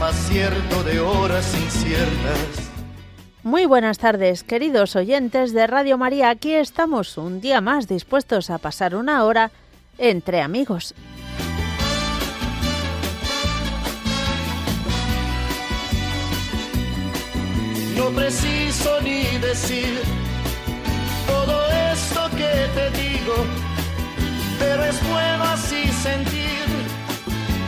más cierto de horas inciertas. Muy buenas tardes, queridos oyentes de Radio María. Aquí estamos un día más dispuestos a pasar una hora entre amigos. No preciso ni decir todo esto que te digo, pero es bueno así sentir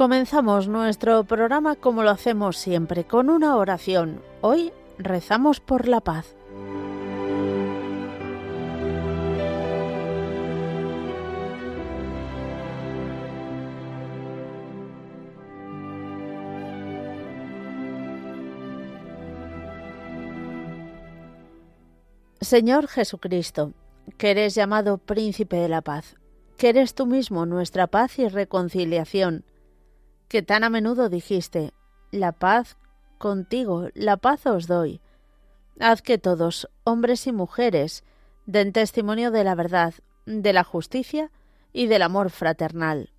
Comenzamos nuestro programa como lo hacemos siempre, con una oración. Hoy rezamos por la paz. Señor Jesucristo, que eres llamado Príncipe de la Paz, que eres tú mismo nuestra paz y reconciliación, que tan a menudo dijiste, la paz contigo, la paz os doy. Haz que todos, hombres y mujeres, den testimonio de la verdad, de la justicia y del amor fraternal.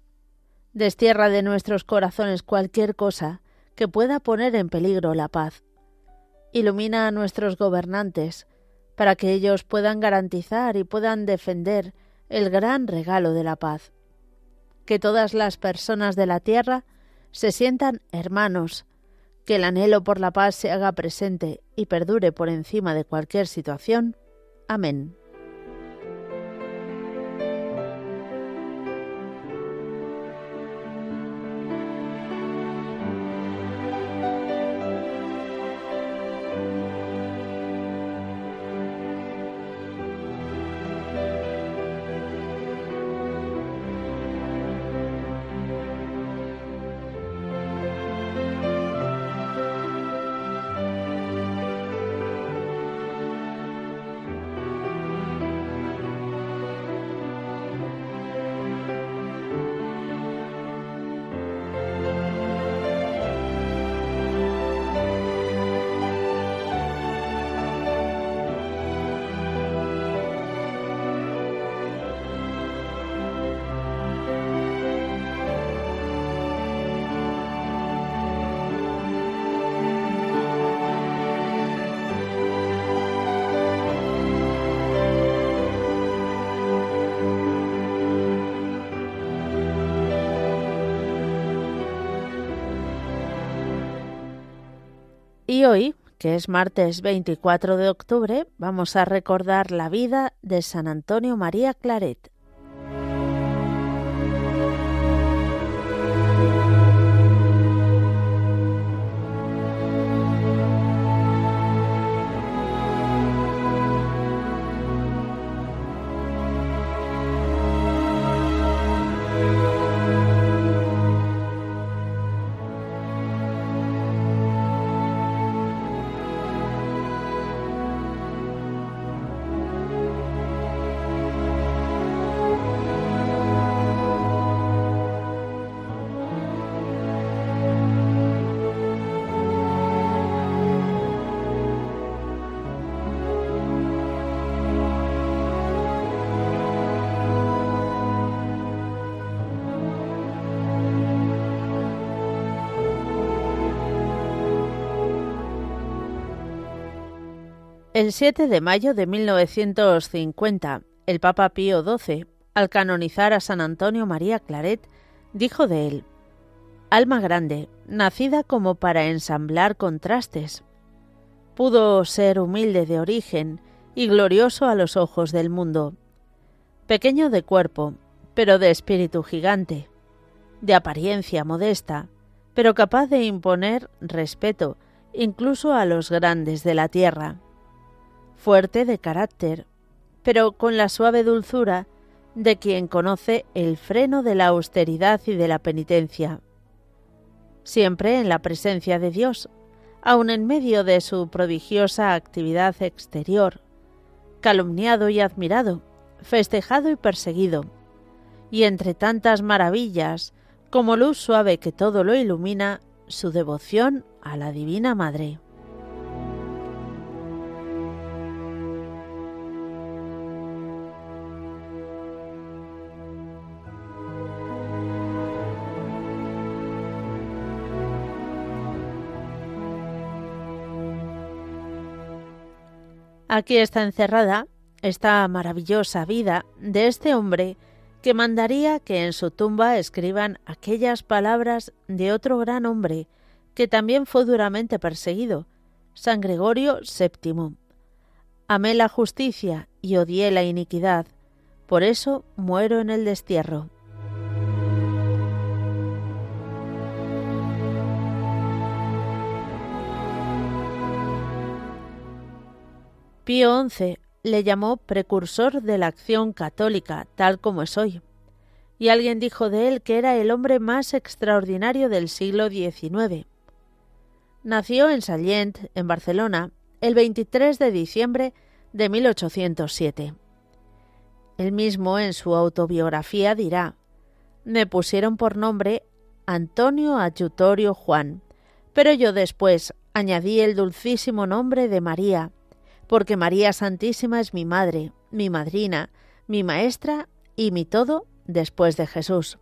Destierra de nuestros corazones cualquier cosa que pueda poner en peligro la paz. Ilumina a nuestros gobernantes, para que ellos puedan garantizar y puedan defender el gran regalo de la paz. Que todas las personas de la tierra se sientan hermanos, que el anhelo por la paz se haga presente y perdure por encima de cualquier situación. Amén. Que es martes 24 de octubre, vamos a recordar la vida de San Antonio María Claret. El 7 de mayo de 1950, el Papa Pío XII, al canonizar a San Antonio María Claret, dijo de él, Alma grande, nacida como para ensamblar contrastes. Pudo ser humilde de origen y glorioso a los ojos del mundo. Pequeño de cuerpo, pero de espíritu gigante. De apariencia modesta, pero capaz de imponer respeto incluso a los grandes de la tierra. Fuerte de carácter, pero con la suave dulzura de quien conoce el freno de la austeridad y de la penitencia. Siempre en la presencia de Dios, aun en medio de su prodigiosa actividad exterior, calumniado y admirado, festejado y perseguido, y entre tantas maravillas, como luz suave que todo lo ilumina, su devoción a la Divina Madre. Aquí está encerrada esta maravillosa vida de este hombre que mandaría que en su tumba escriban aquellas palabras de otro gran hombre que también fue duramente perseguido, San Gregorio VII. Amé la justicia y odié la iniquidad, por eso muero en el destierro. Pío XI le llamó precursor de la acción católica, tal como es hoy. Y alguien dijo de él que era el hombre más extraordinario del siglo XIX. Nació en Sallent, en Barcelona, el 23 de diciembre de 1807. Él mismo en su autobiografía dirá, me pusieron por nombre Antonio Ayutorio Juan, pero yo después añadí el dulcísimo nombre de María, porque María Santísima es mi madre, mi madrina, mi maestra y mi todo después de Jesús.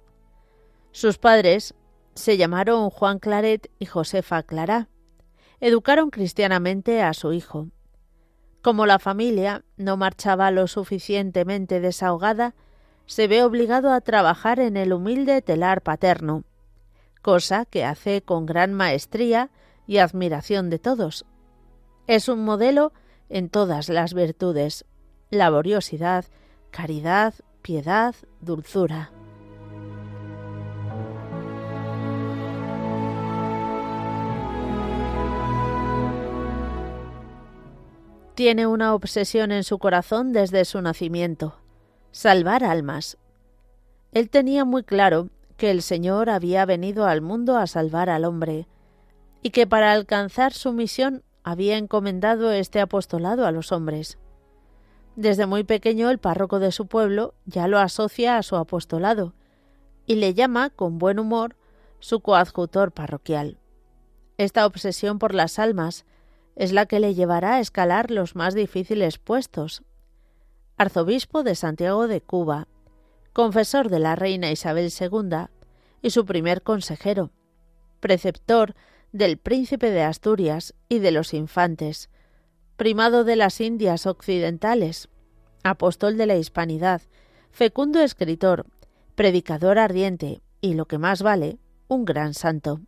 Sus padres se llamaron Juan Claret y Josefa Clará. Educaron cristianamente a su hijo. Como la familia no marchaba lo suficientemente desahogada, se ve obligado a trabajar en el humilde telar paterno, cosa que hace con gran maestría y admiración de todos. Es un modelo en todas las virtudes, laboriosidad, caridad, piedad, dulzura. Tiene una obsesión en su corazón desde su nacimiento, salvar almas. Él tenía muy claro que el Señor había venido al mundo a salvar al hombre, y que para alcanzar su misión había encomendado este apostolado a los hombres. Desde muy pequeño el párroco de su pueblo ya lo asocia a su apostolado y le llama con buen humor su coadjutor parroquial. Esta obsesión por las almas es la que le llevará a escalar los más difíciles puestos. Arzobispo de Santiago de Cuba, confesor de la reina Isabel II y su primer consejero, preceptor del príncipe de Asturias y de los infantes, primado de las Indias occidentales, apóstol de la hispanidad, fecundo escritor, predicador ardiente y, lo que más vale, un gran santo.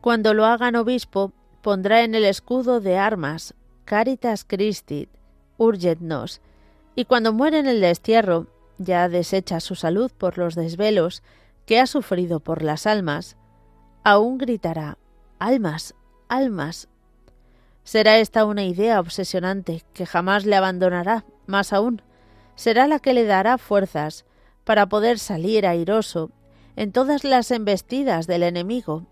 Cuando lo hagan obispo, pondrá en el escudo de armas Caritas Christi, urgetnos, y cuando muere en el destierro, ya deshecha su salud por los desvelos que ha sufrido por las almas, aún gritará Almas, almas. Será esta una idea obsesionante que jamás le abandonará, más aún, será la que le dará fuerzas para poder salir airoso en todas las embestidas del enemigo,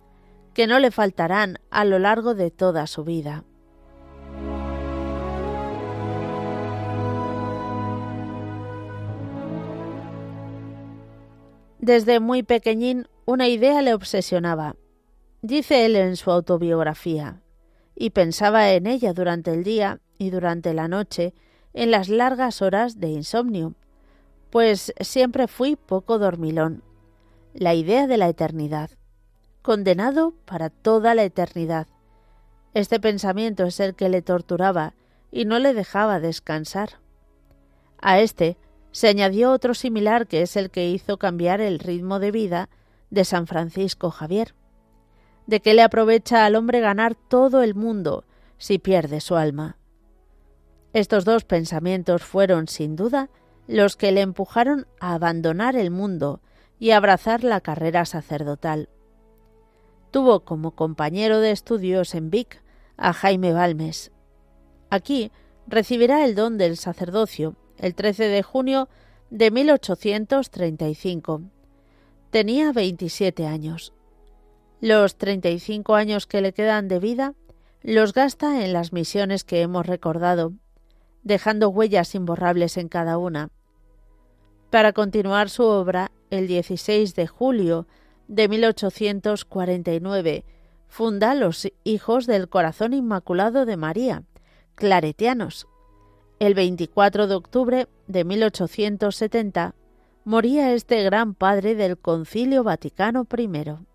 que no le faltarán a lo largo de toda su vida. Desde muy pequeñín una idea le obsesionaba. Dice él en su autobiografía, y pensaba en ella durante el día y durante la noche, en las largas horas de insomnio. pues siempre fui poco dormilón. La idea de la eternidad. Condenado para toda la eternidad. Este pensamiento es el que le torturaba y no le dejaba descansar. A este se añadió otro similar que es el que hizo cambiar el ritmo de vida de San Francisco Javier. ¿De qué le aprovecha al hombre ganar todo el mundo si pierde su alma? Estos dos pensamientos fueron, sin duda, los que le empujaron a abandonar el mundo y abrazar la carrera sacerdotal. Tuvo como compañero de estudios en Vic a Jaime Balmes. Aquí recibirá el don del sacerdocio el 13 de junio de 1835. Tenía 27 años. Los 35 años que le quedan de vida los gasta en las misiones que hemos recordado, dejando huellas imborrables en cada una. Para continuar su obra, el 16 de julio de 1849 funda los Hijos del Corazón Inmaculado de María, claretianos. El 24 de octubre de 1870 moría este gran padre del Concilio Vaticano I.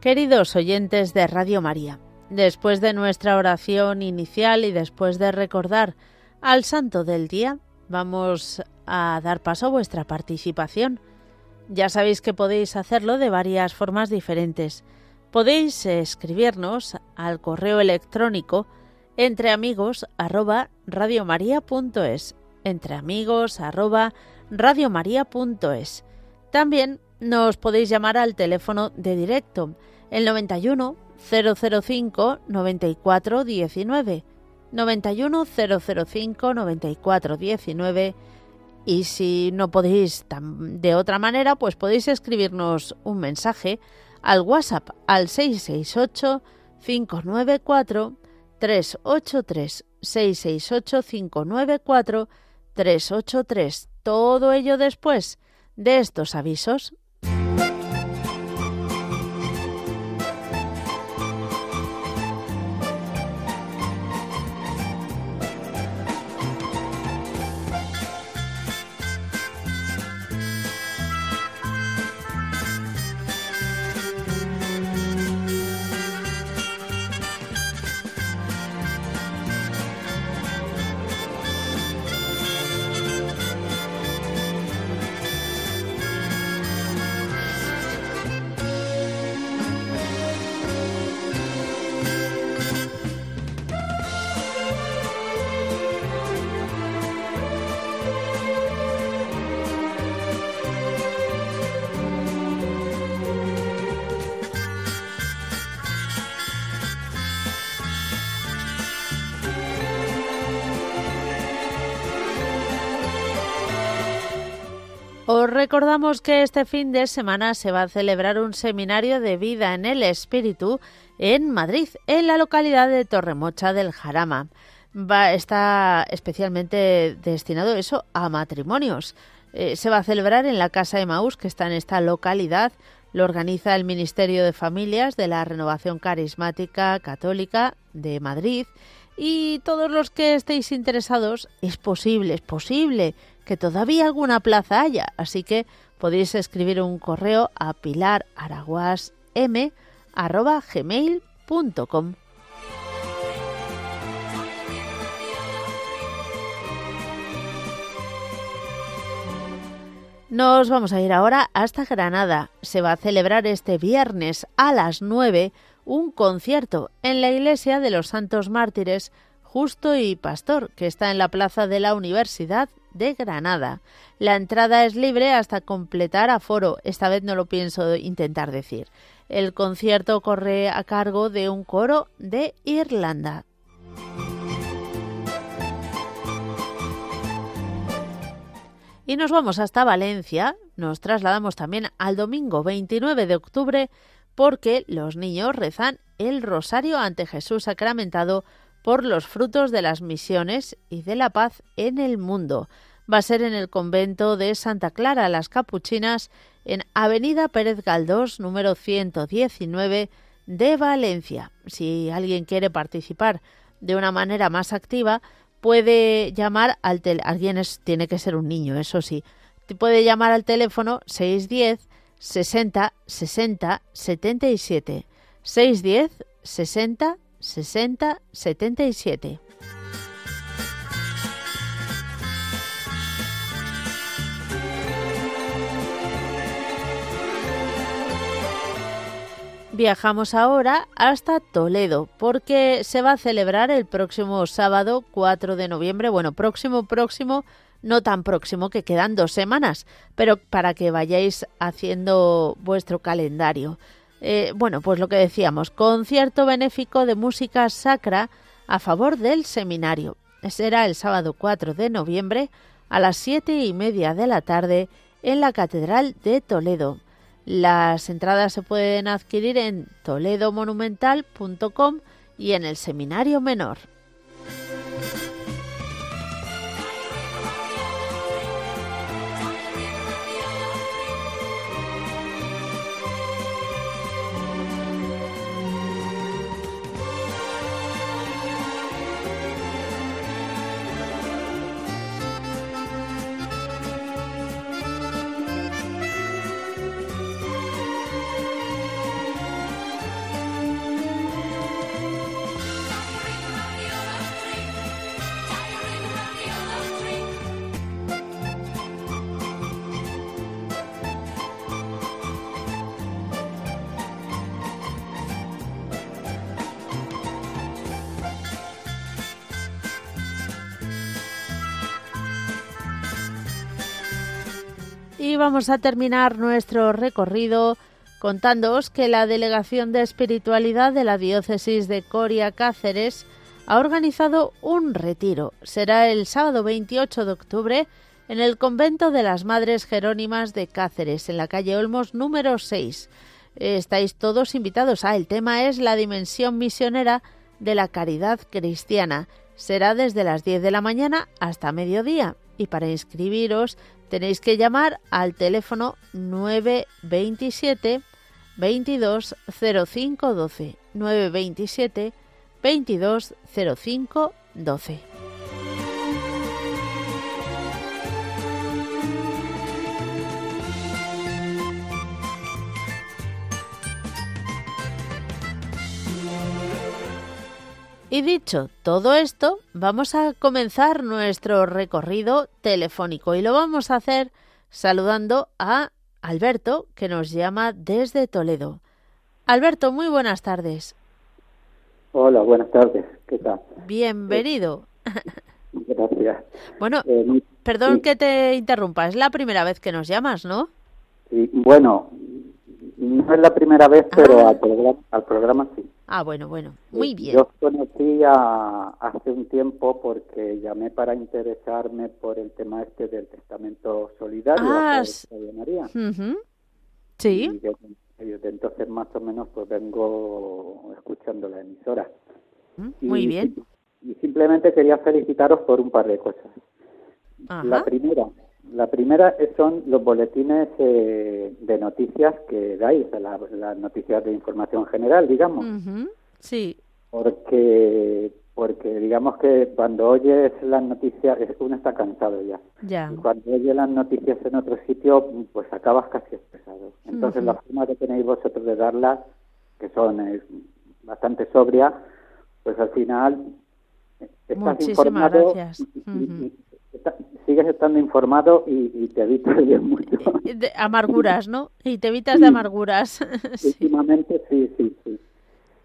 Queridos oyentes de Radio María, después de nuestra oración inicial y después de recordar al santo del día, vamos a dar paso a vuestra participación. Ya sabéis que podéis hacerlo de varias formas diferentes. Podéis escribirnos al correo electrónico entre amigos arroba entre amigos arroba También nos podéis llamar al teléfono de directo el 91 005 94 19 91 005 94 19 y si no podéis de otra manera pues podéis escribirnos un mensaje al WhatsApp al 668 594 383 668 594 383 todo ello después de estos avisos recordamos que este fin de semana se va a celebrar un seminario de vida en el espíritu en Madrid, en la localidad de Torremocha del Jarama. Va, está especialmente destinado eso a matrimonios. Eh, se va a celebrar en la Casa de Maús, que está en esta localidad. Lo organiza el Ministerio de Familias de la Renovación Carismática Católica de Madrid. Y todos los que estéis interesados, es posible, es posible que todavía alguna plaza haya, así que podéis escribir un correo a pilararaguasm.gmail.com Nos vamos a ir ahora hasta Granada. Se va a celebrar este viernes a las 9 un concierto en la iglesia de los Santos Mártires Justo y Pastor, que está en la plaza de la Universidad de Granada. La entrada es libre hasta completar aforo. Esta vez no lo pienso intentar decir. El concierto corre a cargo de un coro de Irlanda. Y nos vamos hasta Valencia, nos trasladamos también al domingo 29 de octubre porque los niños rezan el rosario ante Jesús sacramentado por los frutos de las misiones y de la paz en el mundo. Va a ser en el convento de Santa Clara las Capuchinas en Avenida Pérez Galdós número 119 de Valencia. Si alguien quiere participar de una manera más activa, puede llamar al teléfono, alguien tiene que ser un niño, eso sí, puede llamar al teléfono 610 60 60 77 610 60 60 77. Viajamos ahora hasta Toledo porque se va a celebrar el próximo sábado 4 de noviembre, bueno, próximo, próximo, no tan próximo que quedan dos semanas, pero para que vayáis haciendo vuestro calendario. Eh, bueno, pues lo que decíamos, concierto benéfico de música sacra a favor del seminario. Será el sábado 4 de noviembre a las siete y media de la tarde en la Catedral de Toledo. Las entradas se pueden adquirir en toledomonumental.com y en el Seminario Menor. Vamos a terminar nuestro recorrido contándoos que la Delegación de Espiritualidad de la Diócesis de Coria Cáceres ha organizado un retiro. Será el sábado 28 de octubre en el convento de las Madres Jerónimas de Cáceres, en la calle Olmos número 6. Estáis todos invitados. Ah, el tema es la dimensión misionera de la caridad cristiana. Será desde las 10 de la mañana hasta mediodía. Y para inscribiros tenéis que llamar al teléfono 927 22 05 12 927 22 Y dicho todo esto, vamos a comenzar nuestro recorrido telefónico y lo vamos a hacer saludando a Alberto, que nos llama desde Toledo. Alberto, muy buenas tardes. Hola, buenas tardes. ¿Qué tal? Bienvenido. Gracias. Bueno, eh, perdón que te interrumpa, es la primera vez que nos llamas, ¿no? Sí, bueno, no es la primera vez, pero ah. al programa sí. Ah, bueno, bueno, muy bien. Yo conocí hace un tiempo porque llamé para interesarme por el tema este del testamento solidario ah, de María. Sí. Y desde entonces más o menos pues vengo escuchando la emisora. Muy bien. Y, simplemente quería felicitaros por un par de cosas. La primera, la primera son los boletines eh, de noticias que dais, las noticias de información general, digamos. Sí. Porque, porque digamos que cuando oyes las noticias, uno está cansado ya. Ya. cuando oyes las noticias en otro sitio, pues acabas casi estresado. Entonces, la forma que tenéis vosotros de darlas, que son eh, bastante sobria, pues al final estás informado gracias. Sigues estando informado y, te evitas de mucho. amarguras, ¿no? Y te evitas de amarguras. Últimamente sí, sí, sí.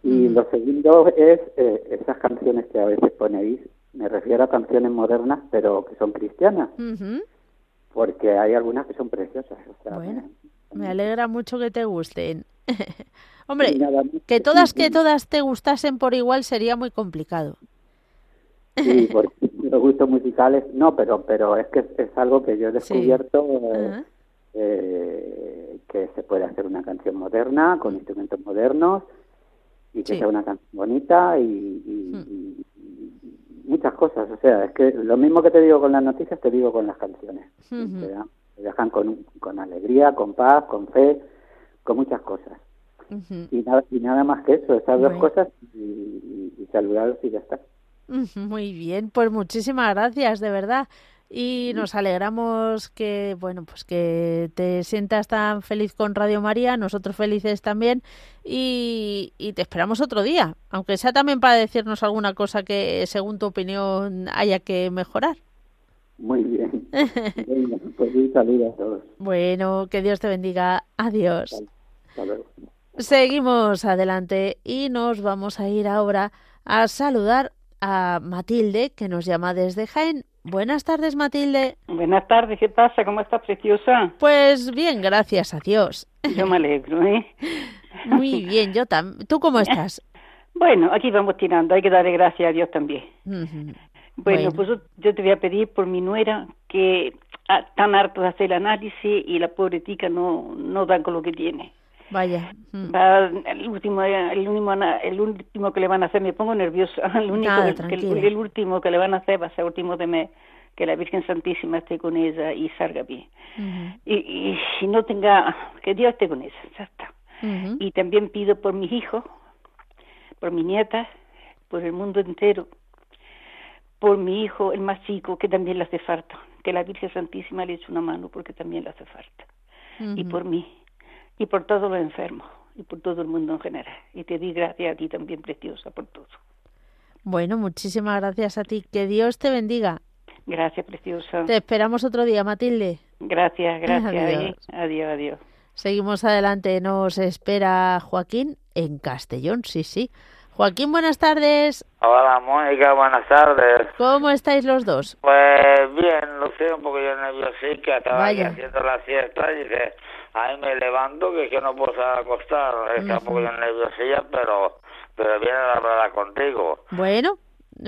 Y lo segundo es eh, esas canciones que a veces ponéis, me refiero a canciones modernas, pero que son cristianas. Porque hay algunas que son preciosas. bueno, me, alegra mucho que te gusten. Hombre, que todas que todas te gustasen por igual sería muy complicado. Sí, porque los gustos musicales, no, pero pero es que es, algo que yo he descubierto eh, eh, que se puede hacer una canción moderna con instrumentos modernos y que sea una canción bonita y, hmm. muchas cosas. O sea, es que lo mismo que te digo con las noticias, te digo con las canciones. te, dejan con, con alegría, con paz, con fe, con muchas cosas. y, nada, y nada más que eso, esas dos cosas y, y, saludaros y ya está. Muy bien, pues muchísimas gracias, de verdad. Y nos alegramos que bueno pues que te sientas tan feliz con Radio María nosotros felices también y, te esperamos otro día aunque sea también para decirnos alguna cosa que según tu opinión haya que mejorar. Muy bien. Pues un saludo a todos. Bueno que Dios te bendiga. Adiós. Seguimos adelante y nos vamos a ir ahora a saludar a Matilde que nos llama desde Jaén Buenas tardes, Matilde. Buenas tardes, ¿qué pasa? ¿Cómo estás, preciosa? Pues bien, gracias a Dios. Yo me alegro, ¿eh? Muy bien, yo también. ¿Tú cómo estás? Bueno, aquí vamos tirando, hay que darle gracias a Dios también. bueno, pues yo te voy a pedir por mi nuera que ah, tan harto de hacer el análisis y la pobre tica no, no dan con lo que tiene. Vaya. Mm. el último, el último, el último que le van a hacer, me pongo nerviosa. El único, que, el, último que le van a hacer va a ser último de mes, que la Virgen Santísima esté con ella y salga bien. y, si no tenga, que Dios esté con ella, ya está. Y también pido por mis hijos, por mi nieta, por el mundo entero, por mi hijo, el más chico, que también le hace falta, que la Virgen Santísima le eche una mano porque también le hace falta. Y por mí y por todos los enfermos y por todo el mundo en general. Y te di gracias a ti también, preciosa, por todo. Bueno, muchísimas gracias a ti. Que Dios te bendiga. Gracias, preciosa. Te esperamos otro día, Matilde. Gracias, gracias. Adiós, adiós. Seguimos adelante. Nos espera Joaquín en Castellón, sí, sí. Joaquín, buenas tardes. Hola, Mónica, buenas tardes. ¿Cómo estáis los dos? Pues bien, lo sé, un poco yo nervioso, que estaba haciendo la siesta y dice, ahí me levanto que que no puedo acostar, está un poco nerviosilla, pero, pero viene a hablar contigo. Bueno,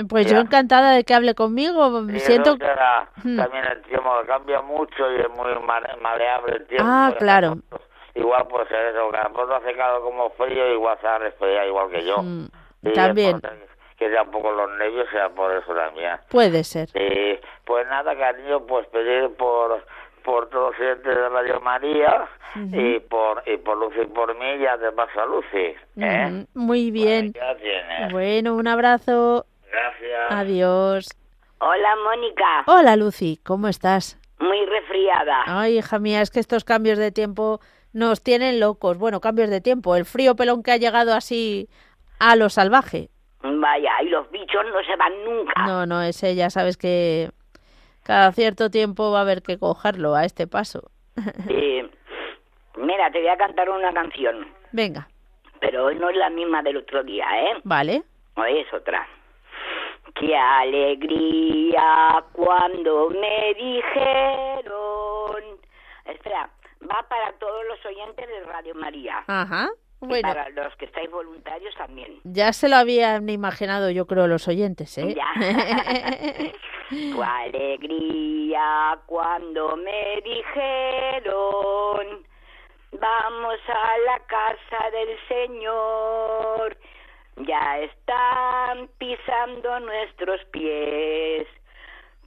pues yo encantada de que hable conmigo. Siento que también el tiempo cambia mucho y es muy maleable el tiempo. Ah, claro igual pues eso, que a hace calor como frío, igual se ha resfriado igual que yo. Mm, también. Que ya un poco los nervios, sea por eso también. Puede ser. Y pues nada, cariño, pues pedir por por todos los clientes de Radio María y por y por Lucy y por mí ya te paso a Lucy. ¿eh? Muy bien. Bueno, un abrazo. Gracias. Adiós. Hola, Mónica. Hola, Lucy. ¿Cómo estás? Muy resfriada. Ay, hija mía, es que estos cambios de tiempo nos tienen locos. Bueno, cambios de tiempo. El frío pelón que ha llegado así a lo salvaje. Vaya, y los bichos no se van nunca. No, no, ese ya sabes que cada cierto tiempo va a haber que cogerlo a este paso. Eh, mira, te voy a cantar una canción. Venga. Pero hoy no es la misma del otro día, ¿eh? Vale. Hoy es otra. Qué alegría cuando me dijeron. Espera, va para todos los oyentes de Radio María. Ajá. Bueno. para los que estáis voluntarios también. Ya se lo habían imaginado, yo creo, los oyentes, ¿eh? Ya. tu alegría cuando me dijeron, vamos a la casa del Señor. Ya están pisando nuestros pies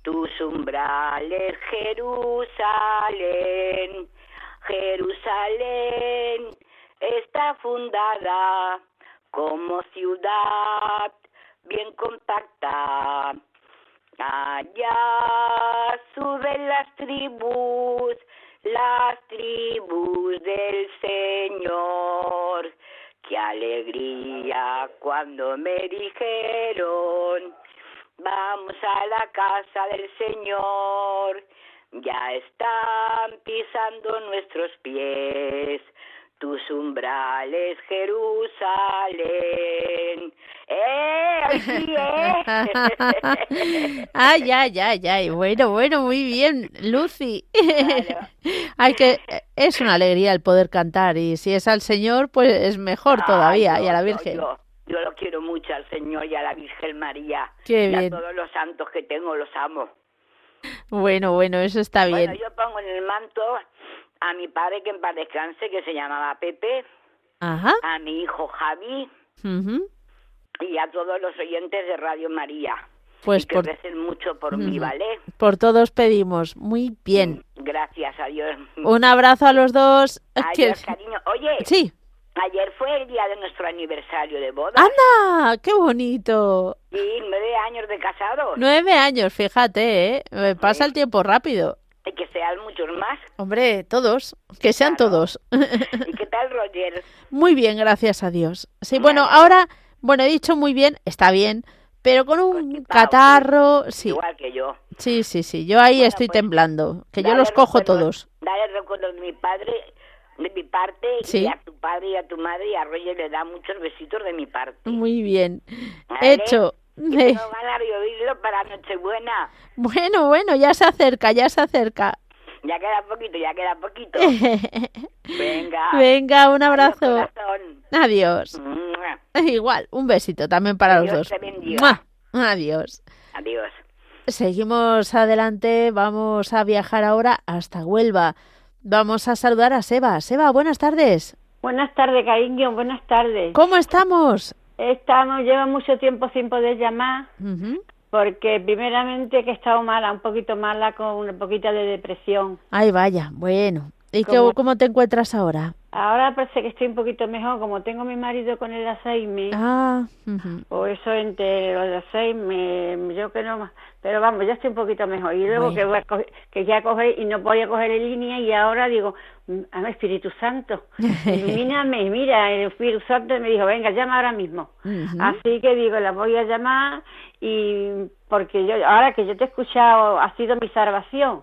tus umbrales, Jerusalén Jerusalén está fundada como ciudad bien compacta. Allá suben las tribus, las tribus del Señor. qué alegría cuando me dijeron, vamos a la casa del Señor, ya están pisando nuestros pies tus umbrales, Jerusalén. ¡Eh! ¡Así ay, ay, ay, ay. Bueno, bueno, muy bien, Lucy. Hay que, es una alegría el poder cantar y si es al Señor, pues es mejor todavía y a la Virgen. Yo, lo quiero mucho al Señor y a la Virgen María. Qué y bien. a todos los santos que tengo, los amo. Bueno, bueno, eso está bien. Bueno, yo pongo en el manto a mi padre que en paz descanse, que se llamaba Pepe, Ajá. a mi hijo Javi y a todos los oyentes de Radio María. Pues y que por, recen mucho por mí, ¿vale? Por todos pedimos. Muy bien. Gracias a Dios. Un abrazo a los dos. Adiós, cariño. Oye. Sí. Ayer fue el día de nuestro aniversario de boda. ¡Anda! ¡Qué bonito! Sí, nueve años de casados. Nueve años, fíjate, ¿eh? Me pasa el tiempo rápido. Sean muchos más. Hombre, todos. Que sean Claro. todos. ¿Y qué tal, Roger? Muy bien, gracias a Dios. Sí, bueno, ahora, bueno, he dicho muy bien, está bien, pero con un Constipado, catarro, sí. Igual que yo. Sí, sí, sí. Yo ahí Bueno, estoy pues, temblando, que yo los cojo todos. Dale recuerdos de mi padre, de mi parte, Sí. y a tu padre y a tu madre, y a Roger le da muchos besitos de mi parte. Muy bien. Vale. Hecho. Y tengo ganas de oírlo para Nochebuena. Bueno, bueno, ya se acerca, ya se acerca. Ya queda poquito, ya queda poquito. Venga. Venga, un Adiós, abrazo. Adiós. Mua. Igual, un besito también para los dos. Adiós. Adiós. Seguimos adelante, vamos a viajar ahora hasta Huelva. Vamos a saludar a Seba. Seba, buenas tardes. Buenas tardes, cariño, buenas tardes. ¿Cómo estamos? Estamos, llevo mucho tiempo sin poder llamar. Porque primeramente que he estado mala, un poquito mala, con una poquita de depresión. Ay, vaya, bueno. ¿Y qué- ¿Cómo? cómo te encuentras ahora? Ahora parece que estoy un poquito mejor, como tengo a mi marido con el Alzheimer, Ah, o eso entre los Alzheimer, yo que no más, pero vamos, ya estoy un poquito mejor. Y luego Bueno. que voy a coger- que ya coger y no podía coger en línea y ahora digo, "Mm, a ver, Espíritu Santo, ilumíname, mira, el Espíritu Santo me dijo, venga, llama ahora mismo. Así que digo, la voy a llamar y porque yo ahora que yo te he escuchado ha sido mi salvación,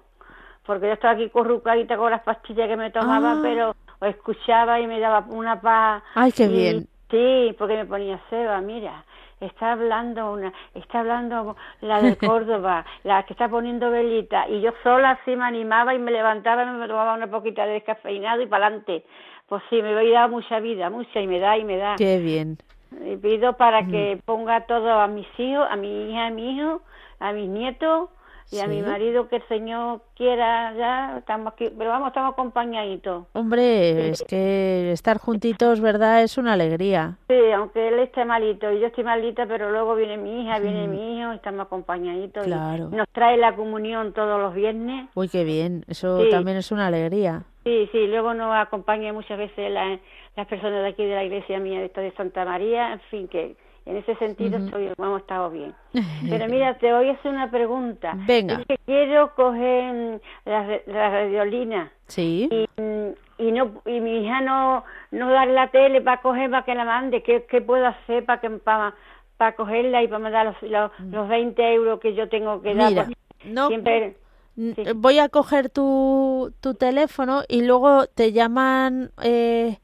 porque yo estaba aquí corrucadita con las pastillas que me tomaba, Ah. pero os escuchaba y me daba una paz. Ay, qué y- bien. Sí, porque me ponía Seba, mira, está hablando una, está hablando la de Córdoba, la que está poniendo velita, y yo sola así me animaba y me levantaba y me tomaba una poquita de descafeinado y para adelante. Pues sí, me voy a dar mucha vida, mucha, y me da y me da. Qué bien. Y pido para que ponga todo a mis hijos, a mi hija, a mi hijo, a mis nietos y a mi Sí. marido que el Señor quiera ya, estamos aquí, pero vamos, estamos acompañaditos. Hombre, es que estar juntitos, ¿verdad? Es una alegría. Sí, aunque él esté malito y yo estoy malita, pero luego viene mi hija, viene mi hijo, y estamos acompañaditos. y Claro. nos trae la comunión todos los viernes. Uy, qué bien. Eso Sí. también es una alegría. Sí, sí, luego nos acompaña muchas veces la- las personas de aquí de la iglesia mía, de esta de Santa María, en fin, que en ese sentido estoy, hemos estado bien. Pero mira, te voy a hacer una pregunta. Venga. Es que quiero coger mm, la, la radiolina Sí. y, mm, y no y mi hija no no dar la tele para coger para que la mande. ¿Qué, qué puedo hacer para que para, para cogerla y para mandar los, los, los 20 euros que yo tengo que dar? Mira, no siempre Sí. Voy a coger tu, tu teléfono y luego te llaman, eh,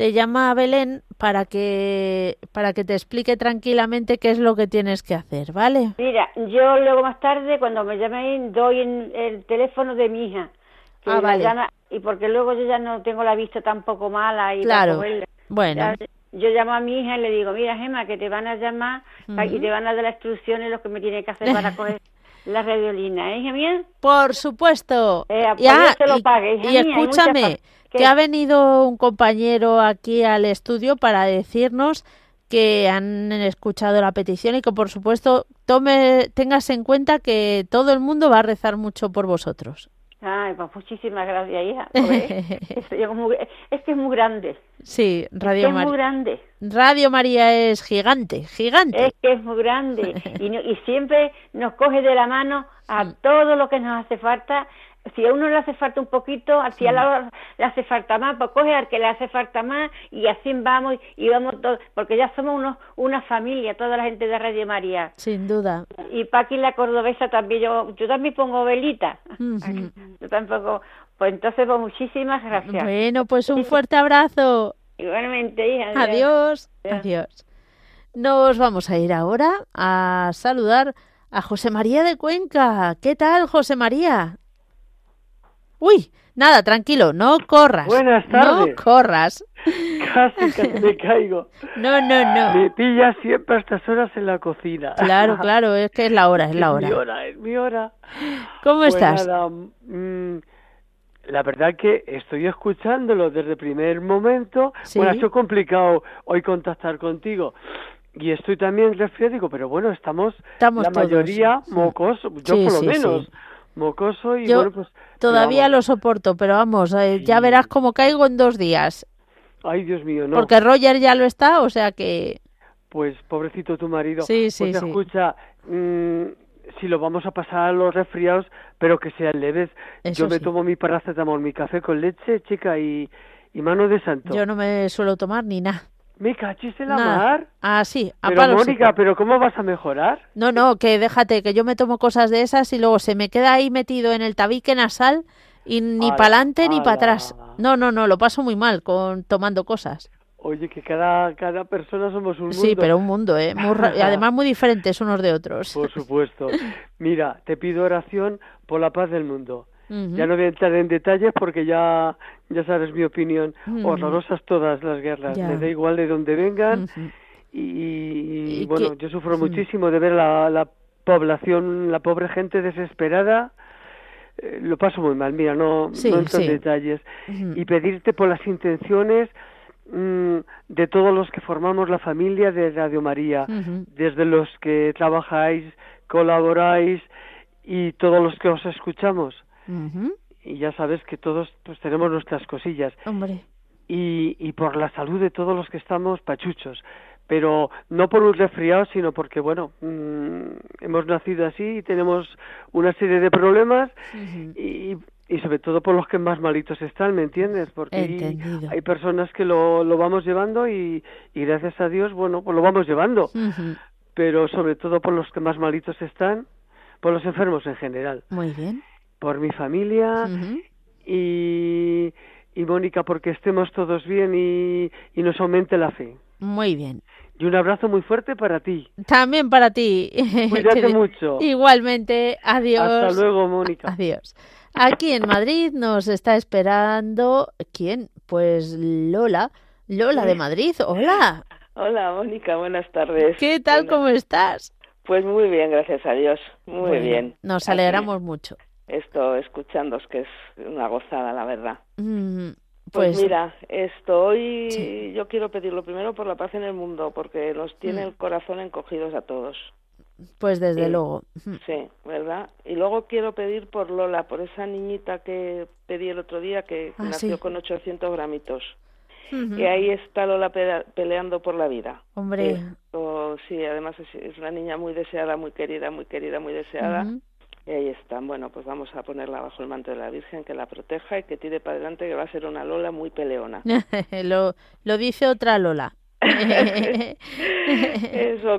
te llama Belén para que, para que te explique tranquilamente qué es lo que tienes que hacer, ¿vale? Mira, yo luego más tarde, cuando me llamen, doy en el teléfono de mi hija. que Ah, vale. llama- y porque luego yo ya no tengo la vista tampoco mala. Y Claro. Bueno, Ya, Yo llamo a mi hija y le digo, mira, Gemma, que te van a llamar pa- y te van a dar las instrucciones lo que me tiene que hacer para coger la radiolina. ¿Eh, hija mía? por supuesto. Eh, pues Ya, lo y, pague, hija y mía, hay muchas escúchame, que ha venido un compañero aquí al estudio para decirnos que han escuchado la petición y que por supuesto tome, tengas en cuenta que todo el mundo va a rezar mucho por vosotros. Ay, pues muchísimas gracias, hija. Joder, es que es muy grande. Sí, Es que Radio es muy María. grande. Radio María es gigante, gigante. Es que es muy grande y, no- y siempre nos coge de la mano a todo lo que nos hace falta si a uno le hace falta un poquito, si a la le hace falta más, pues coge al que le hace falta más y así vamos y vamos todos, porque ya somos unos, una familia, toda la gente de Radio María. Sin duda. Y Paqui la cordobesa también, yo, yo también pongo velita. Yo tampoco, pues entonces, pues muchísimas gracias. Bueno, pues un fuerte abrazo. Igualmente, hija. Adiós. Adiós. Nos vamos a ir ahora a saludar a José María de Cuenca. ¿Qué tal, José María? Uy, nada, tranquilo, no corras. Buenas tardes. No corras. Casi, casi me caigo. No, no, no. Me pillas siempre a estas horas en la cocina. Claro, claro, es que es la hora, es la hora. Es mi hora, es mi hora. ¿Cómo pues estás? Nada, mm, la verdad que estoy escuchándolo desde el primer momento. Bueno, ha sido complicado hoy contactar contigo. Y estoy también resfriado, pero bueno, estamos, estamos la mayoría mocos, yo por lo menos mocoso y bueno, pues... Todavía lo soporto, pero vamos, eh, ya verás cómo caigo en dos días. Ay, Dios mío, no. Porque Roger ya lo está, o sea que... Pues pobrecito tu marido. Sí, sí, pues, escucha, mm, si lo vamos a pasar a los resfriados, pero que sean leves. Yo me tomo mi paracetamol, mi café con leche, chica, y, y mano de santo. Yo no me suelo tomar ni nada. Me cachis en la mar. Ah, sí, a Pero Mónica, ¿pero cómo vas a mejorar? No, no, que déjate, que yo me tomo cosas de esas y luego se me queda ahí metido en el tabique nasal y ni para adelante ni para atrás. No, no, no, lo paso muy mal con tomando cosas. Oye, que cada, cada persona somos un mundo. Sí, pero un mundo, ¿eh? y además muy diferentes unos de otros. Por supuesto. Mira, te pido oración por la paz del mundo. Ya no voy a entrar en detalles porque ya, ya sabes mi opinión. Horrorosas todas las guerras, me da igual de dónde vengan. Y, bueno, yo sufro muchísimo de ver la, la población, la pobre gente desesperada. Eh, lo paso muy mal, mira, no, no entro en detalles. Y pedirte por las intenciones mm, de todos los que formamos la familia de Radio María, desde los que trabajáis, colaboráis y todos los que os escuchamos. Y ya sabes que todos pues tenemos nuestras cosillas. Hombre. Y, y por la salud de todos los que estamos pachuchos. Pero no por un resfriado, sino porque, bueno, mm, hemos nacido así y tenemos una serie de problemas y, y sobre todo por los que más malitos están, ¿me entiendes? Porque hay, personas que lo, lo vamos llevando y, y, gracias a Dios, bueno, pues lo vamos llevando. Pero sobre todo por los que más malitos están, por los enfermos en general. Muy bien por mi familia y, y Mónica porque estemos todos bien y, y nos aumente la fe. Muy bien. Y un abrazo muy fuerte para ti. También para ti. Cuídate mucho. Igualmente. Adiós. Hasta luego, Mónica. Adiós. Aquí en Madrid nos está esperando. ¿Quién? Pues Lola. Lola de Madrid. Hola. Hola, Mónica. Buenas tardes. ¿Qué tal? ¿Cómo estás? Pues muy bien, gracias a Dios. Muy bien. Nos alegramos mucho esto escuchándos, que es una gozada, la verdad. Mm, pues, pues, mira, estoy, yo quiero pedirlo primero por la paz en el mundo, porque nos tiene mm. el corazón encogidos a todos. Pues desde luego. Sí, ¿verdad? Y luego quiero pedir por Lola, por esa niñita que pedí el otro día, que ah, nació con 800 gramitos. Y ahí está Lola peleando por la vida. Hombre. sí, además es, una niña muy deseada, muy querida, muy querida, muy deseada. Y ahí están. Bueno, pues vamos a ponerla bajo el manto de la Virgen, que la proteja y que tire para adelante, que va a ser una Lola muy peleona. lo, lo dice otra Lola. Eso,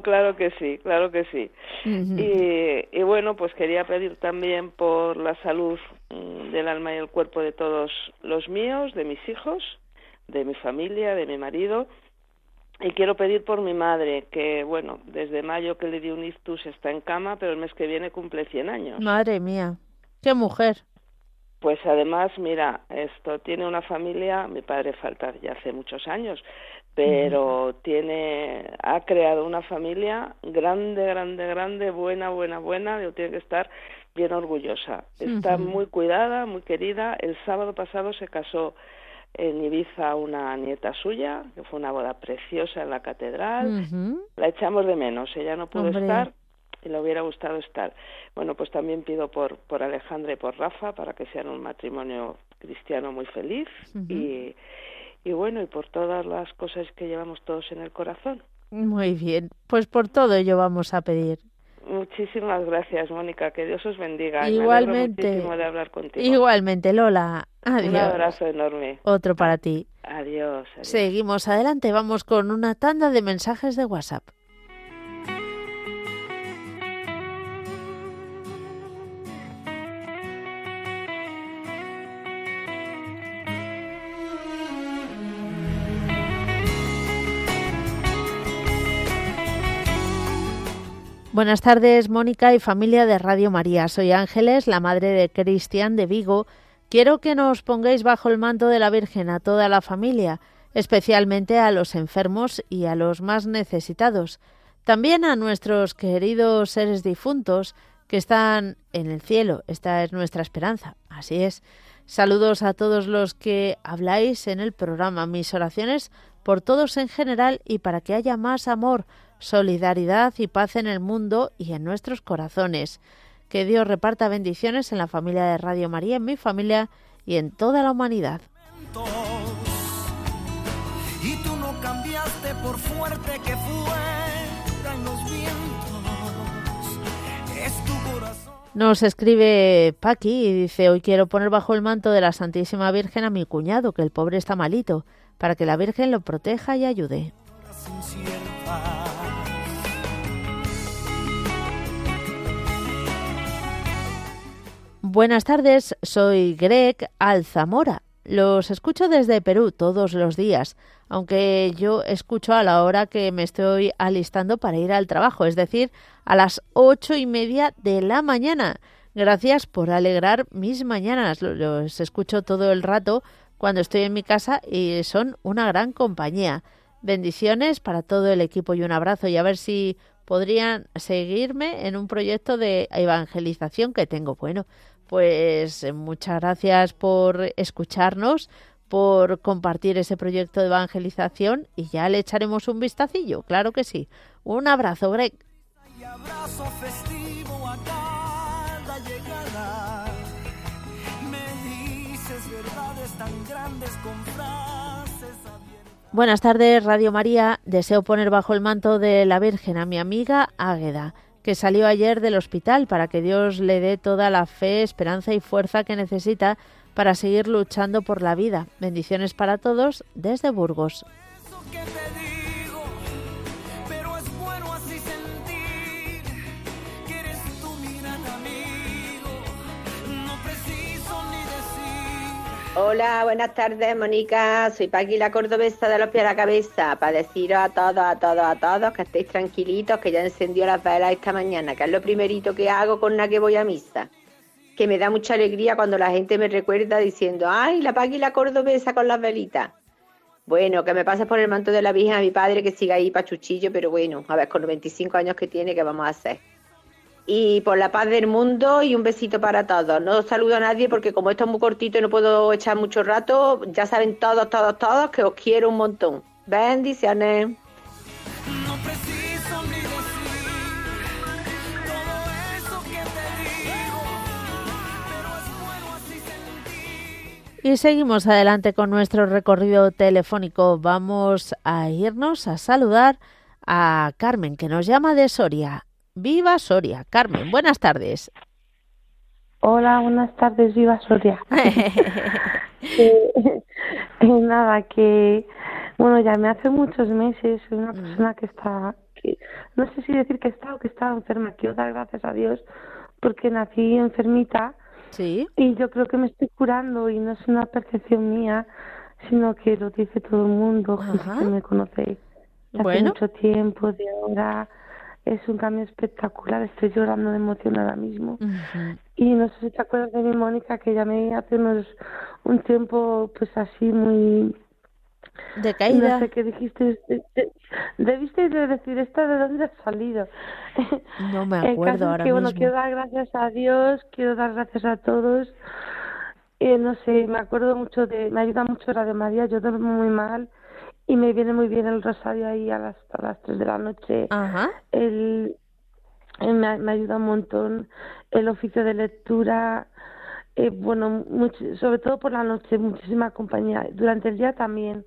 claro que sí, claro que sí. y, y, bueno, pues quería pedir también por la salud mm, del alma y el cuerpo de todos los míos, de mis hijos, de mi familia, de mi marido y quiero pedir por mi madre, que bueno, desde mayo que le dio un ictus está en cama, pero el mes que viene cumple 100 años. Madre mía, qué mujer. Pues además, mira, esto tiene una familia, mi padre falta ya hace muchos años, pero tiene, ha creado una familia grande, grande, grande, buena, buena, buena, yo tiene que estar bien orgullosa. Está muy cuidada, muy querida. El sábado pasado se casó en Ibiza una nieta suya, que fue una boda preciosa en la catedral. La echamos de menos, ella no pudo estar y le hubiera gustado estar. Bueno, pues también pido por, por Alejandra y por Rafa para que sean un matrimonio cristiano muy feliz y, y bueno, y por todas las cosas que llevamos todos en el corazón. Muy bien, pues por todo ello vamos a pedir. Muchísimas gracias, Mónica. Que Dios os bendiga. Igualmente. Me de hablar contigo. Igualmente, Lola. Adiós. Un abrazo enorme. Otro para ti. adiós. Seguimos adelante. Vamos con una tanda de mensajes de WhatsApp. Buenas tardes, Mónica y familia de Radio María. Soy Ángeles, la madre de Cristian de Vigo. Quiero que nos pongáis bajo el manto de la Virgen a toda la familia, especialmente a los enfermos y a los más necesitados. También a nuestros queridos seres difuntos que están en el cielo. Esta es nuestra esperanza. Así es. Saludos a todos los que habláis en el programa. Mis oraciones por todos en general y para que haya más amor, solidaridad y paz en el mundo y en nuestros corazones. Que Dios reparta bendiciones en la familia de Radio María, en mi familia y en toda la humanidad. Nos escribe Paqui y dice, hoy quiero poner bajo el manto de la Santísima Virgen a mi cuñado, que el pobre está malito, para que la Virgen lo proteja y ayude. Buenas tardes, soy Greg Alzamora. Los escucho desde Perú todos los días, aunque yo escucho a la hora que me estoy alistando para ir al trabajo, es decir, a las ocho y media de la mañana. Gracias por alegrar mis mañanas. Los escucho todo el rato cuando estoy en mi casa y son una gran compañía. Bendiciones para todo el equipo y un abrazo y a ver si podrían seguirme en un proyecto de evangelización que tengo. Bueno, pues eh, muchas gracias por escucharnos, por compartir ese proyecto de evangelización y ya le echaremos un vistacillo, claro que sí. Un abrazo, Greg. Buenas tardes, Radio María. Deseo poner bajo el manto de la Virgen a mi amiga Águeda que salió ayer del hospital para que Dios le dé toda la fe, esperanza y fuerza que necesita para seguir luchando por la vida. Bendiciones para todos desde Burgos. Hola, buenas tardes, Mónica. Soy Paqui, la cordobesa de los pies a la cabeza, para deciros a todos, a todos, a todos que estéis tranquilitos, que ya encendió las velas esta mañana, que es lo primerito que hago con la que voy a misa. Que me da mucha alegría cuando la gente me recuerda diciendo, ay, la Paqui, la cordobesa con las velitas. Bueno, que me pases por el manto de la Virgen a mi padre, que siga ahí pachuchillo, pero bueno, a ver, con los 25 años que tiene, ¿qué vamos a hacer? Y por la paz del mundo y un besito para todos. No saludo a nadie porque como esto es muy cortito y no puedo echar mucho rato, ya saben todos, todos, todos que os quiero un montón. Bendiciones. Y seguimos adelante con nuestro recorrido telefónico. Vamos a irnos a saludar a Carmen, que nos llama de Soria. Viva Soria. Carmen, buenas tardes. Hola, buenas tardes, viva Soria. eh, nada, que bueno, ya me hace muchos meses, soy una mm. persona que está, que, no sé si decir que está o que está enferma, quiero dar gracias a Dios porque nací enfermita sí. y yo creo que me estoy curando y no es una percepción mía, sino que lo dice todo el mundo, que me conoce hace mucho tiempo, de ahora es un cambio espectacular. Estoy llorando de emoción ahora mismo. Y no sé si te acuerdas de mi Mónica, que llamé hace unos un tiempo, pues así muy. De caída. No sé qué dijiste. debiste de decir esto de dónde has salido. No me acuerdo ahora que, mismo. Bueno, quiero dar gracias a Dios, quiero dar gracias a todos. Eh, no sé, me acuerdo mucho de. Me ayuda mucho la de María, yo duermo muy mal y me viene muy bien el rosario ahí a las, a las 3 de la noche. Ajá. El, me, me, ayuda un montón el oficio de lectura. Eh, bueno, sobre todo por la noche, muchísima compañía. Durante el día también.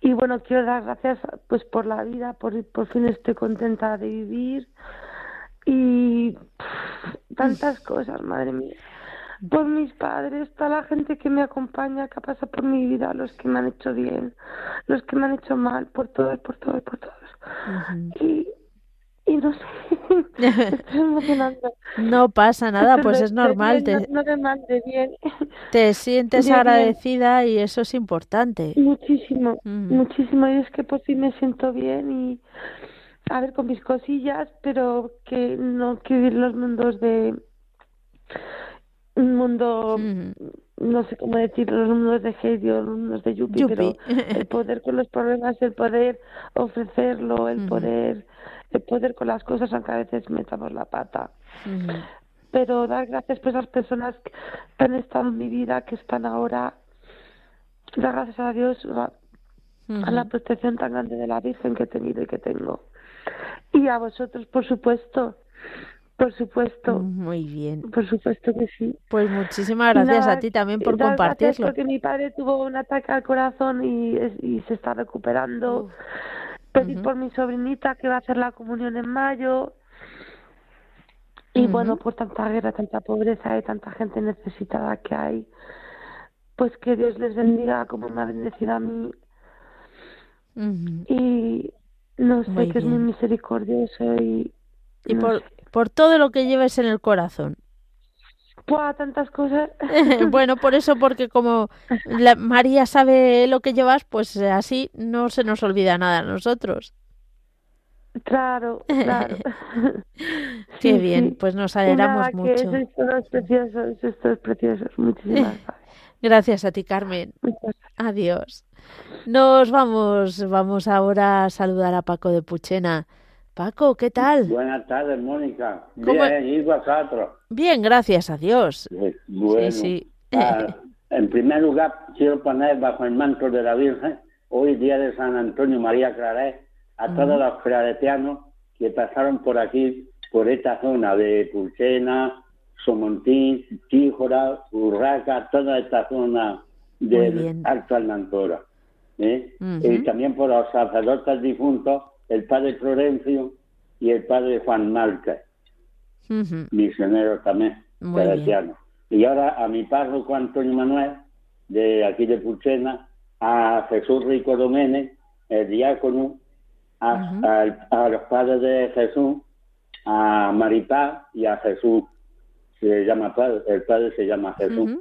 Y bueno, quiero dar gracias pues por la vida, por, por fin estoy contenta de vivir. y tantas cosas, madre mía. Por mis padres, toda la gente que me acompaña, que pasa por mi vida, los que me han hecho bien, los que me han hecho mal, por todos, por todos, por todos. Y y no sé, No pasa nada, pues es normal. Te, no, bien. te sientes agradecida y eso es importante. Muchísimo, muchísimo. Y es que por sí me siento bien y a ver con mis cosillas, pero que no quiero vivir los mundos de un mundo no sé cómo decir los mundos de Heidi los mundos de Yuppie, pero el poder con los problemas, el poder ofrecerlo, el poder el poder con las cosas, aunque a veces metamos la pata. Pero dar gracias por esas personas que han estado en mi vida, que están ahora, dar gracias a Dios a, la protección tan grande de la Virgen que he tenido y que tengo. Y a vosotros, por supuesto, por supuesto. Muy bien. Por supuesto que sí. Pues muchísimas gracias a ti también por compartirlo. Porque mi padre tuvo un ataque al corazón y, y se está recuperando pedir por mi sobrinita que va a hacer la comunión en mayo. Y bueno, por tanta guerra, tanta pobreza y tanta gente necesitada que hay, pues que Dios les bendiga como me ha bendecido a mí. Y no sé, que es muy misericordioso y... Y por, por todo lo que lleves en el corazón tantas cosas. bueno, por eso, porque como la María sabe lo que llevas, pues así no se nos olvida nada a nosotros. Claro, claro. Qué bien, pues nos alegramos mucho. Que esto es precioso, esto es precioso. Muchísimas gracias. Gracias a ti, Carmen. Adiós. Nos vamos, vamos ahora a saludar a Paco de Puchena. Paco, ¿qué tal? Buenas tardes, Mónica. Bien, ¿y vosotros? Bien, gracias a Dios. Bueno, sí, ah, en primer lugar, quiero poner bajo el manto de la Virgen, hoy día de San Antonio María Claret, a todos los claretianos que pasaron por aquí, por esta zona de Pulsena, Somontín, Tíjora, Urraca, toda esta zona del Alto Almantora. ¿eh? Y también por los sacerdotes difuntos el padre Florencio y el padre Juan Márquez, misionero también, cristiano. Y ahora a mi párroco Antonio Manuel, de aquí de Pulchena, a Jesús Rico Doménez, el diácono, a, los padres de Jesús, a Maripá y a Jesús. Se llama padre, el padre se llama Jesús.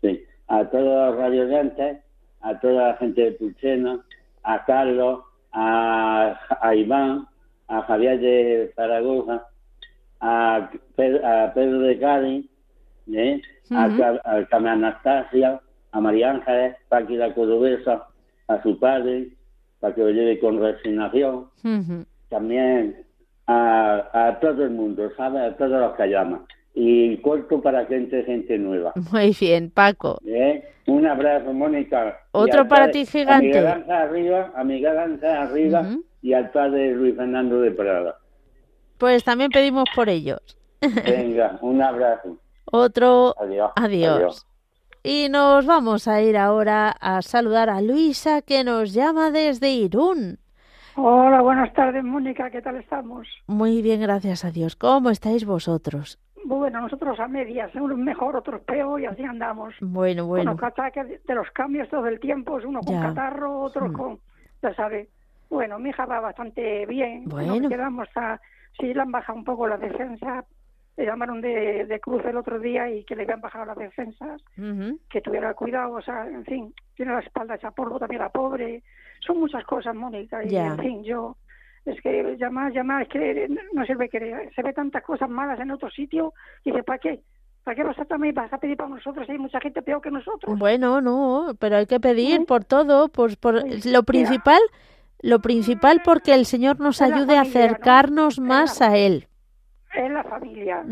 Sí. A todos los radiantes, a toda la gente de Pulchena, a Carlos, a, Iván, a Javier de Zaragoza, a, Pedro, de Cádiz, ¿eh? a, a, Anastasia, a María Ángeles, Paqui la Cordobesa, a su padre, para que lo lleve con resignación. También a, a, todo el mundo, ¿sabes? A todos los que llaman. Y corto para que entre gente nueva. Muy bien, Paco. ¿Eh? Un abrazo, Mónica. Otro para ti gigante. A mi arriba, a mi arriba y al padre Luis Fernando de Prada. Pues también pedimos por ellos. Venga, un abrazo. Otro adiós. adiós. Y nos vamos a ir ahora a saludar a Luisa que nos llama desde Irún. Hola, buenas tardes, Mónica, ¿qué tal estamos? Muy bien, gracias a Dios. ¿Cómo estáis vosotros? Bueno, nosotros a medias, unos mejor, otros peor y así andamos. Bueno, bueno. Con los de los cambios todo el tiempo, uno con catarro, otro hmm. con, ya sabe. Bueno, mi hija va bastante bien. Bueno. Nos quedamos a, sí le han bajado un poco la defensa. Le llamaron de, de cruz el otro día y que le habían bajado las defensas, que tuviera cuidado, o sea, en fin, tiene la espalda hecha polvo también la pobre. Son muchas cosas, Mónica, y en fin, yo es que llamar, llamar, es que no sirve que se ve tantas cosas malas en otro sitio y dice, ¿para qué? ¿Para qué a, también vas a pedir para nosotros? Hay mucha gente peor que nosotros. Bueno, no, pero hay que pedir por todo, por, por lo principal, lo principal porque el Señor nos ayude a acercarnos más a Él. En la familia.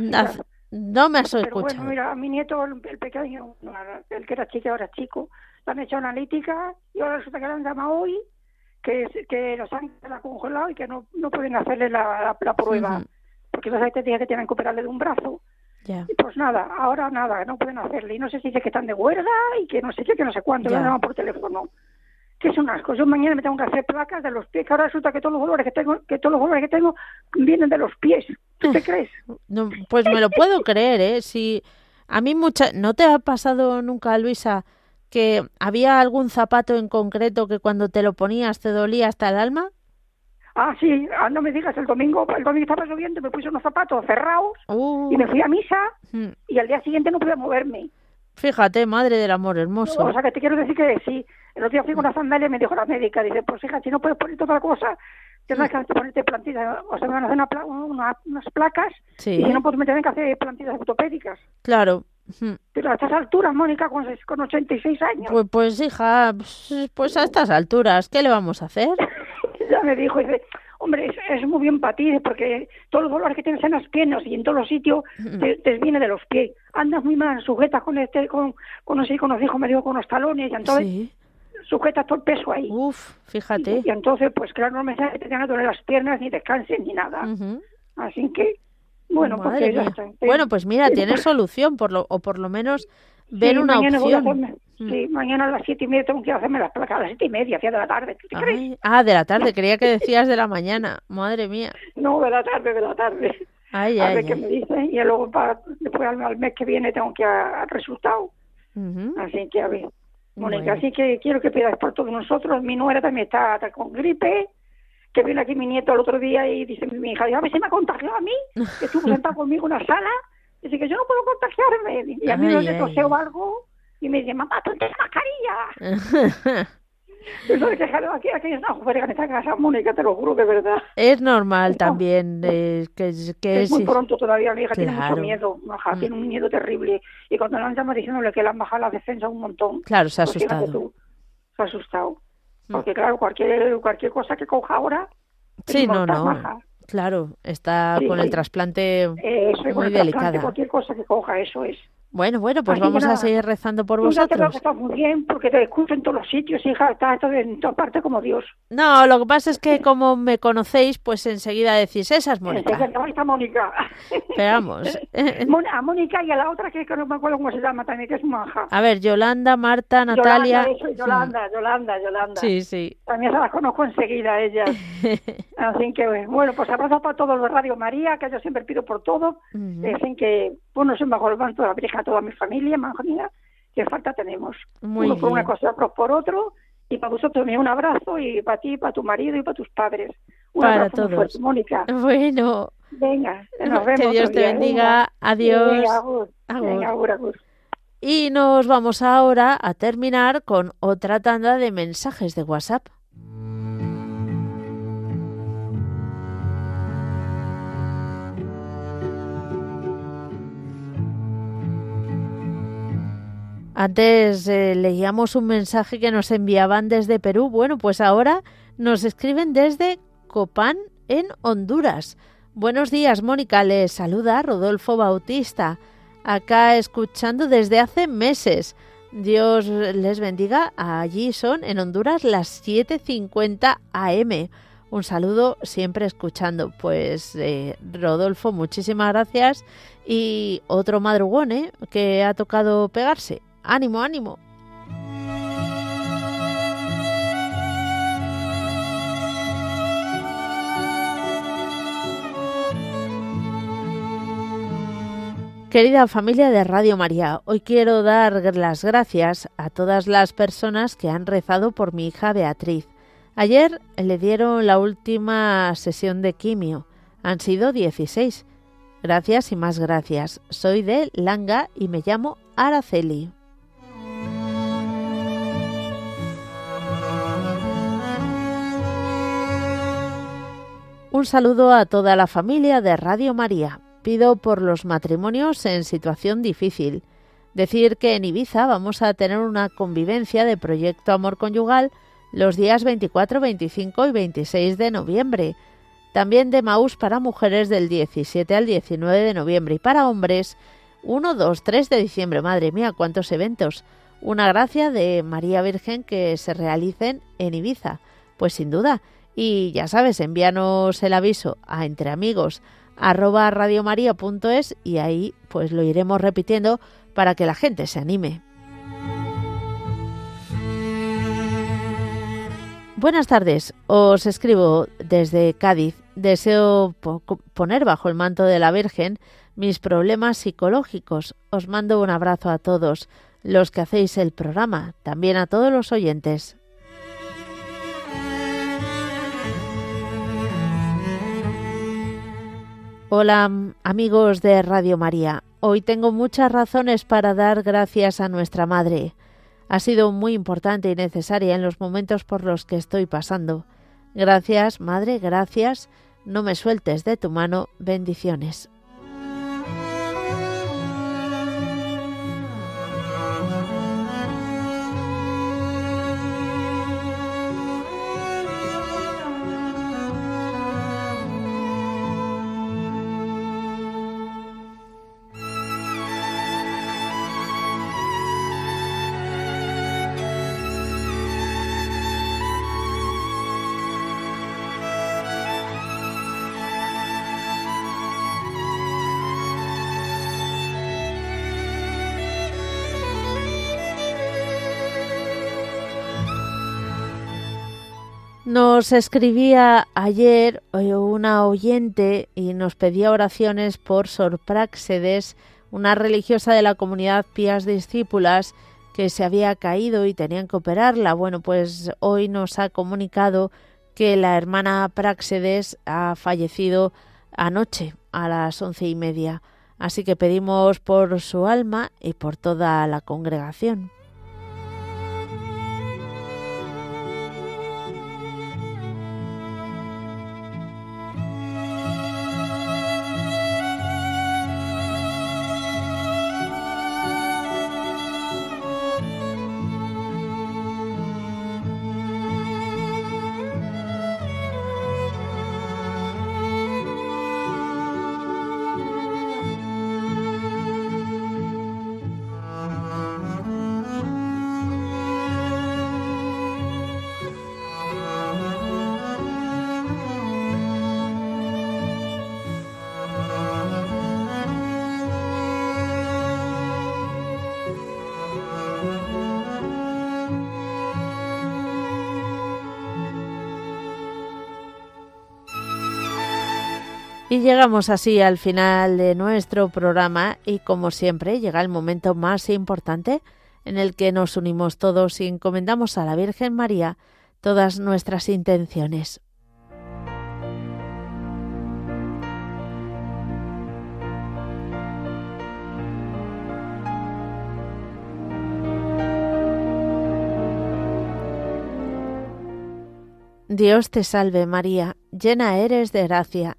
No, me has escuchado. Bueno, mira, a mi nieto, el, pequeño, el que era chico ahora chico, le han hecho analítica y ahora resulta que le han llamado hoy que, que los han congelado y que no, no pueden hacerle la, la, prueba. Porque los te que tienen que operarle de un brazo. Y pues nada, ahora nada, no pueden hacerle. Y no sé si dice que están de huelga y que no sé qué, que no sé cuánto, le llaman por teléfono. que es un asco. Yo mañana me tengo que hacer placas de los pies, que ahora resulta que todos los dolores que tengo, que todos los dolores que tengo vienen de los pies. ¿Tú te crees? No, pues me lo puedo creer, ¿eh? Si a mí mucha, ¿no te ha pasado nunca, Luisa, que había algún zapato en concreto que cuando te lo ponías te dolía hasta el alma? Ah, sí, ah, no me digas, el domingo, el domingo estaba lloviendo, me puse unos zapatos cerrados y me fui a misa hmm. y al día siguiente no pude moverme. Fíjate, madre del amor hermoso. o sea, que te quiero decir que sí. El otro día fui con una sandalia y me dijo la médica, dice, pues hija, si no puedes poner toda la cosa, tendrás que ponerte plantillas, o sea, me van a hacer unas placas y si no, pues me tienen que hacer plantillas ortopédicas. Claro. Pero a estas alturas, Mónica, con, con 86 años. Pues, pues hija, pues, pues a estas alturas, ¿qué le vamos a hacer? ya me dijo, dice, hombre, es, muy bien para ti, porque todos los dolores que tienes en las piernas y en todos los sitios te, viene de los pies. Andas muy mal, sujetas con este, con, con, así, con los hijos, me digo, con los talones, y entonces sujetas todo el peso ahí. Uf, fíjate. Y, entonces, pues claro, no me sale que te tengan que doler las piernas, ni descansen, ni nada. Así que, bueno, pues ya está. Bueno, pues mira, tienes solución, por lo, o por lo menos ver una opción. Mm. Sí, mañana a las siete y media tengo que hacerme las placas, a las siete y media, hacia de la tarde. ¿Te crees? Ah, de la tarde, creía que decías de la mañana. Madre mía. No, de la tarde, de la tarde. Ay, a ver qué me dicen. Y luego, para, después al, mes que viene, tengo que al resultado. Así que, a ver. Mónica, así que quiero que pidas por todos nosotros. Mi nuera también está, con gripe que viene aquí mi nieto el otro día y dice mi hija, a ver si me ha contagiado a mí, que estuvo sentado conmigo en una sala, dice que yo no puedo contagiarme, y a mí no le toseo algo, y me dice, mamá, ponte la mascarilla. De quejarme aquí, aquí es una juega en esta casa, Mónica, te lo juro que es verdad. Es normal también. Eh, que, que es, muy pronto todavía, mi hija tiene mucho miedo, mm. tiene un miedo terrible. Y cuando le han llamado diciéndole que le han bajado la defensa un montón. Claro, se ha pues asustado. se ha asustado. Mm. Porque claro, cualquier, cualquier cosa que coja ahora... Sí, no, no. Claro, está con el trasplante muy delicada. Cualquier cosa que coja, eso es. Bueno, bueno, pues vamos a seguir rezando por vosotros. que estás muy bien, porque te escucho en todos los sitios, hija, estás en todas partes como Dios. No, lo que pasa es que como me conocéis, pues enseguida decís, esa es Mónica. Esa es Mónica. Esperamos. a Mónica y a la otra que, no me acuerdo cómo se llama también, que es maja. A ver, Yolanda, Marta, Natalia. Yolanda, Yolanda, Yolanda, Sí, sí. También se las conozco enseguida ellas. Así que, bueno, pues abrazo para todos los Radio María, que yo siempre pido por todo. Dicen que, bueno, soy mejor banco de la Virgen toda mi familia, manjonía, que falta tenemos. Uno por una cosa, otro por otro. Y para vosotros un abrazo y para ti, para tu marido y para tus padres. Un para todos. Mónica. Bueno. Venga, nos vemos. Que Dios te bendiga. Adiós. Venga, agur. Y nos vamos ahora a terminar con otra tanda de mensajes de WhatsApp. Antes eh, leíamos un mensaje que nos enviaban desde Perú. Bueno, pues ahora nos escriben desde Copán, en Honduras. Buenos días, Mónica. Les saluda Rodolfo Bautista. Acá escuchando desde hace meses. Dios les bendiga. Allí son en Honduras las 7.50 am. Un saludo siempre escuchando. Pues eh, Rodolfo, muchísimas gracias. Y otro madrugón ¿eh? que ha tocado pegarse. Ánimo, ánimo. Querida familia de Radio María, hoy quiero dar las gracias a todas las personas que han rezado por mi hija Beatriz. Ayer le dieron la última sesión de quimio. Han sido 16. Gracias y más gracias. Soy de Langa y me llamo Araceli. Un saludo a toda la familia de Radio María. Pido por los matrimonios en situación difícil. Decir que en Ibiza vamos a tener una convivencia de Proyecto Amor Conyugal los días 24, 25 y 26 de noviembre. También de Maús para mujeres del 17 al 19 de noviembre y para hombres 1, 2, 3 de diciembre. Madre mía, cuántos eventos. Una gracia de María Virgen que se realicen en Ibiza. Pues sin duda, y ya sabes, envíanos el aviso a entreamigos y ahí pues lo iremos repitiendo para que la gente se anime. Buenas tardes, os escribo desde Cádiz. Deseo poner bajo el manto de la Virgen mis problemas psicológicos. Os mando un abrazo a todos los que hacéis el programa, también a todos los oyentes. Hola amigos de Radio María. Hoy tengo muchas razones para dar gracias a nuestra Madre ha sido muy importante y necesaria en los momentos por los que estoy pasando. Gracias, Madre, gracias. No me sueltes de tu mano. Bendiciones. Nos escribía ayer eh, una oyente y nos pedía oraciones por Sorpráxedes, una religiosa de la comunidad Pías Discípulas que se había caído y tenían que operarla. Bueno, pues hoy nos ha comunicado que la hermana Práxedes ha fallecido anoche a las once y media. Así que pedimos por su alma y por toda la congregación. Y llegamos así al final de nuestro programa y como siempre llega el momento más importante en el que nos unimos todos y encomendamos a la Virgen María todas nuestras intenciones. Dios te salve María, llena eres de gracia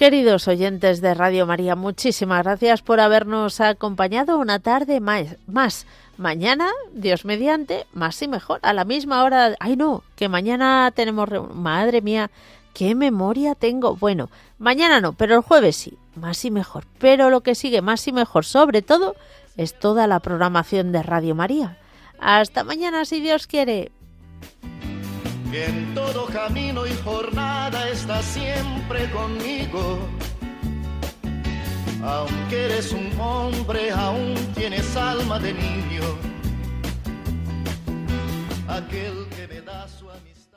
Queridos oyentes de Radio María, muchísimas gracias por habernos acompañado una tarde más. Mañana, Dios mediante, más y mejor, a la misma hora. Ay, no, que mañana tenemos. Madre mía, qué memoria tengo. Bueno, mañana no, pero el jueves sí, más y mejor. Pero lo que sigue más y mejor, sobre todo, es toda la programación de Radio María. Hasta mañana, si Dios quiere que en todo camino y jornada está siempre conmigo. Aunque eres un hombre, aún tienes alma de niño. Aquel que